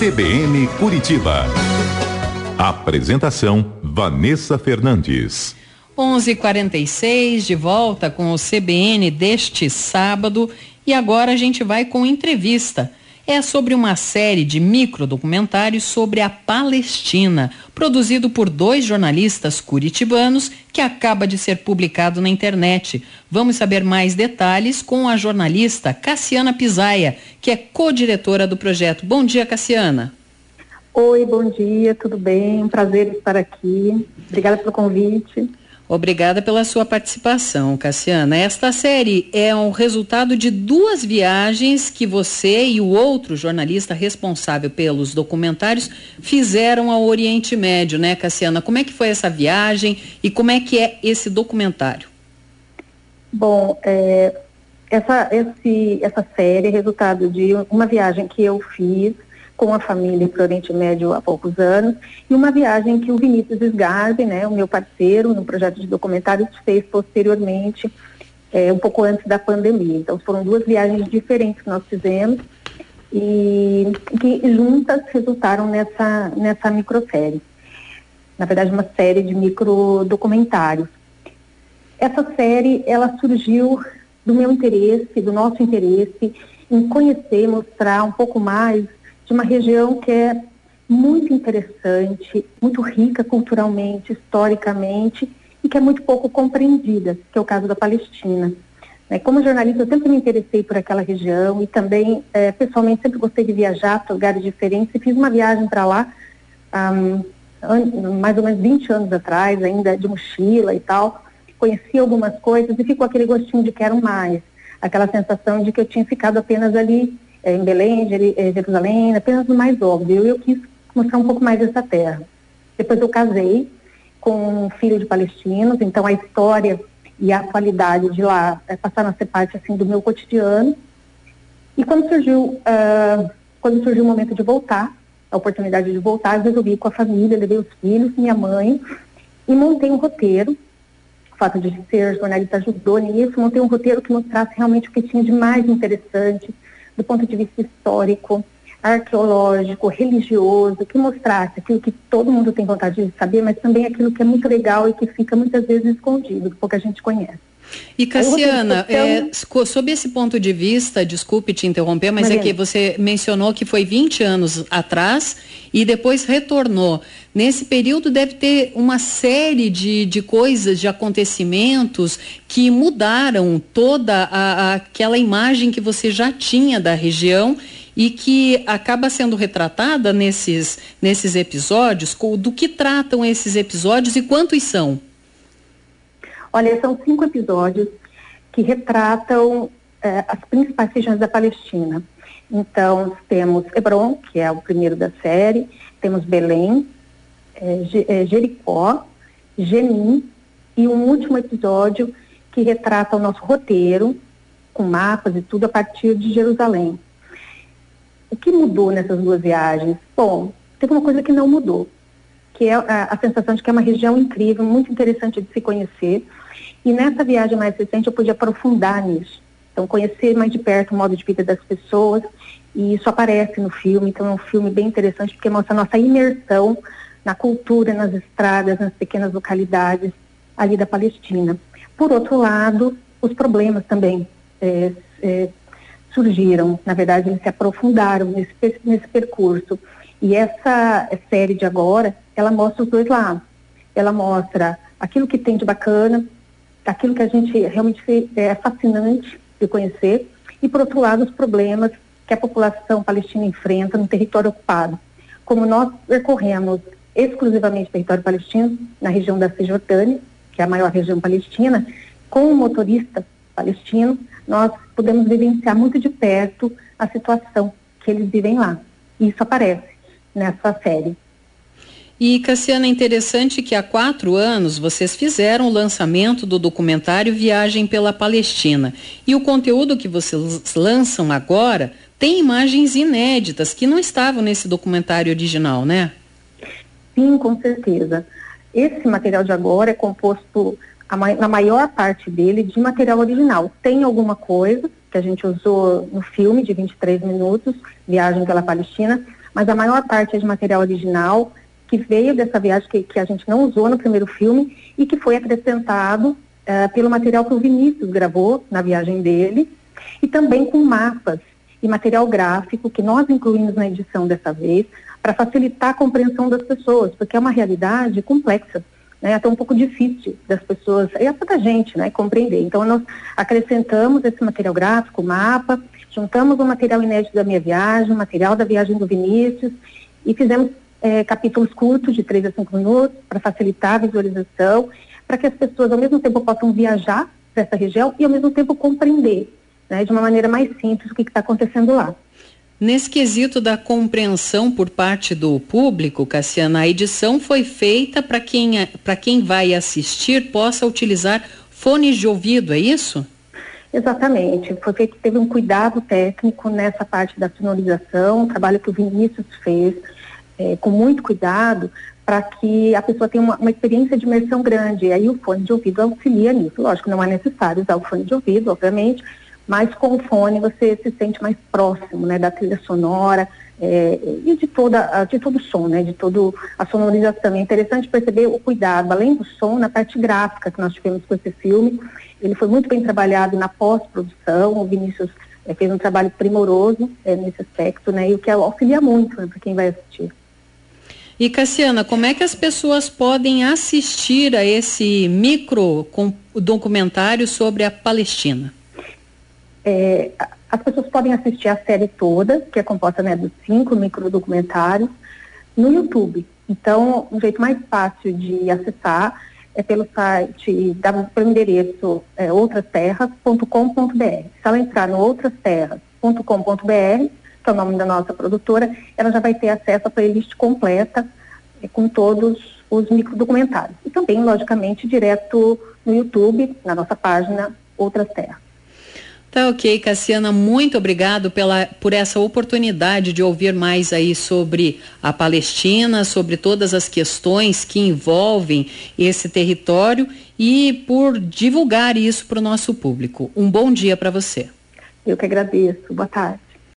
CBN Curitiba. Apresentação Vanessa Fernandes. 11:46 de volta com o CBN deste sábado e agora a gente vai com entrevista é sobre uma série de microdocumentários sobre a Palestina, produzido por dois jornalistas curitibanos que acaba de ser publicado na internet. Vamos saber mais detalhes com a jornalista Cassiana Pisaia, que é co-diretora do projeto. Bom dia, Cassiana. Oi, bom dia, tudo bem? Um prazer estar aqui. Obrigada pelo convite. Obrigada pela sua participação, Cassiana. Esta série é um resultado de duas viagens que você e o outro jornalista responsável pelos documentários fizeram ao Oriente Médio, né, Cassiana? Como é que foi essa viagem e como é que é esse documentário? Bom, é, essa, esse, essa série é resultado de uma viagem que eu fiz com a família para o Oriente Médio há poucos anos, e uma viagem que o Vinícius Sgarbi, né, o meu parceiro no projeto de documentários, fez posteriormente, é, um pouco antes da pandemia. Então foram duas viagens diferentes que nós fizemos e que juntas resultaram nessa, nessa microsérie. Na verdade, uma série de microdocumentários. Essa série, ela surgiu do meu interesse, do nosso interesse em conhecer, mostrar um pouco mais de uma região que é muito interessante, muito rica culturalmente, historicamente e que é muito pouco compreendida, que é o caso da Palestina. Né, como jornalista, eu sempre me interessei por aquela região e também, é, pessoalmente, sempre gostei de viajar para lugares diferentes e fiz uma viagem para lá, um, mais ou menos 20 anos atrás, ainda de mochila e tal. Conheci algumas coisas e ficou aquele gostinho de quero mais, aquela sensação de que eu tinha ficado apenas ali é, em Belém, é, Jerusalém, apenas o mais óbvio. Eu quis mostrar um pouco mais dessa terra. Depois eu casei com um filho de palestinos, então a história e a qualidade de lá é, passaram a ser parte assim do meu cotidiano. E quando surgiu, uh, quando surgiu o momento de voltar, a oportunidade de voltar, eu resolvi ir com a família, levei os filhos, minha mãe, e montei um roteiro. O fato de ser jornalista ajudou nisso, montei um roteiro que mostrasse realmente o que tinha de mais interessante, do ponto de vista histórico, arqueológico, religioso, que mostrasse aquilo que todo mundo tem vontade de saber, mas também aquilo que é muito legal e que fica muitas vezes escondido, pouca gente conhece. E Cassiana, é, sob esse ponto de vista, desculpe te interromper, mas é que você mencionou que foi 20 anos atrás e depois retornou. Nesse período deve ter uma série de, de coisas, de acontecimentos que mudaram toda a, a, aquela imagem que você já tinha da região e que acaba sendo retratada nesses, nesses episódios. Do que tratam esses episódios e quantos são? Olha, são cinco episódios que retratam eh, as principais regiões da Palestina. Então, temos Hebron, que é o primeiro da série, temos Belém, eh, Jericó, Jenin e um último episódio que retrata o nosso roteiro, com mapas e tudo a partir de Jerusalém. O que mudou nessas duas viagens? Bom, teve uma coisa que não mudou, que é a, a sensação de que é uma região incrível, muito interessante de se conhecer, e nessa viagem mais recente eu pude aprofundar nisso. Então, conhecer mais de perto o modo de vida das pessoas, e isso aparece no filme, então é um filme bem interessante porque mostra a nossa imersão na cultura, nas estradas, nas pequenas localidades ali da Palestina. Por outro lado, os problemas também é, é, surgiram, na verdade, eles se aprofundaram nesse, nesse percurso. E essa série de agora, ela mostra os dois lados. Ela mostra aquilo que tem de bacana, aquilo que a gente realmente é fascinante de conhecer, e por outro lado os problemas que a população palestina enfrenta no território ocupado. Como nós percorremos exclusivamente território palestino, na região da Cisjordânia, que é a maior região palestina, com um motorista palestino, nós podemos vivenciar muito de perto a situação que eles vivem lá. Isso aparece nessa série. E, Cassiana, é interessante que há quatro anos vocês fizeram o lançamento do documentário Viagem pela Palestina. E o conteúdo que vocês lançam agora tem imagens inéditas que não estavam nesse documentário original, né? Sim, com certeza. Esse material de agora é composto, na maior parte dele, de material original. Tem alguma coisa que a gente usou no filme de 23 minutos, Viagem pela Palestina, mas a maior parte é de material original que veio dessa viagem que, que a gente não usou no primeiro filme e que foi acrescentado uh, pelo material que o Vinícius gravou na viagem dele e também com mapas e material gráfico que nós incluímos na edição dessa vez para facilitar a compreensão das pessoas, porque é uma realidade complexa, né, até um pouco difícil das pessoas, e até da gente, né, compreender. Então nós acrescentamos esse material gráfico, mapa, juntamos o material inédito da minha viagem, o material da viagem do Vinícius e fizemos é, capítulos curtos de 3 a 5 minutos para facilitar a visualização, para que as pessoas ao mesmo tempo possam viajar para essa região e ao mesmo tempo compreender né, de uma maneira mais simples o que está acontecendo lá. Nesse quesito da compreensão por parte do público, Cassiana, a edição foi feita para quem, é, quem vai assistir possa utilizar fones de ouvido, é isso? Exatamente. Foi feito, teve um cuidado técnico nessa parte da sonorização, um trabalho que o Vinícius fez, é, com muito cuidado, para que a pessoa tenha uma, uma, experiência de imersão grande. E aí o fone de ouvido auxilia nisso. Lógico, não é necessário usar o fone de ouvido, obviamente, mas com o fone você se sente mais próximo, né, da trilha sonora é, e de toda, de todo o som, né, de toda a sonorização. É interessante perceber o cuidado, além do som, na parte gráfica que nós tivemos com esse filme. Ele foi muito bem trabalhado na pós-produção, o Vinícius é, fez um trabalho primoroso é, nesse aspecto, né, e o que auxilia muito né, para quem vai assistir. E Cassiana, como é que as pessoas podem assistir a esse micro documentário sobre a Palestina? É, as pessoas podem assistir a série toda, que é composta né, dos cinco microdocumentários, no YouTube. Então, um jeito mais fácil de acessar é pelo site, pelo endereço é, outrasterras.com.br. Se ela entrar no outrasterras.com.br, que é o nome da nossa produtora, ela já vai ter acesso à playlist completa é, com todos os microdocumentários. E também, logicamente, direto no YouTube, na nossa página Outras Terras. Tá ok, Cassiana, muito obrigado pela, por essa oportunidade de ouvir mais aí sobre a Palestina, sobre todas as questões que envolvem esse território e por divulgar isso para o nosso público. Um bom dia para você. Eu que agradeço. Boa tarde.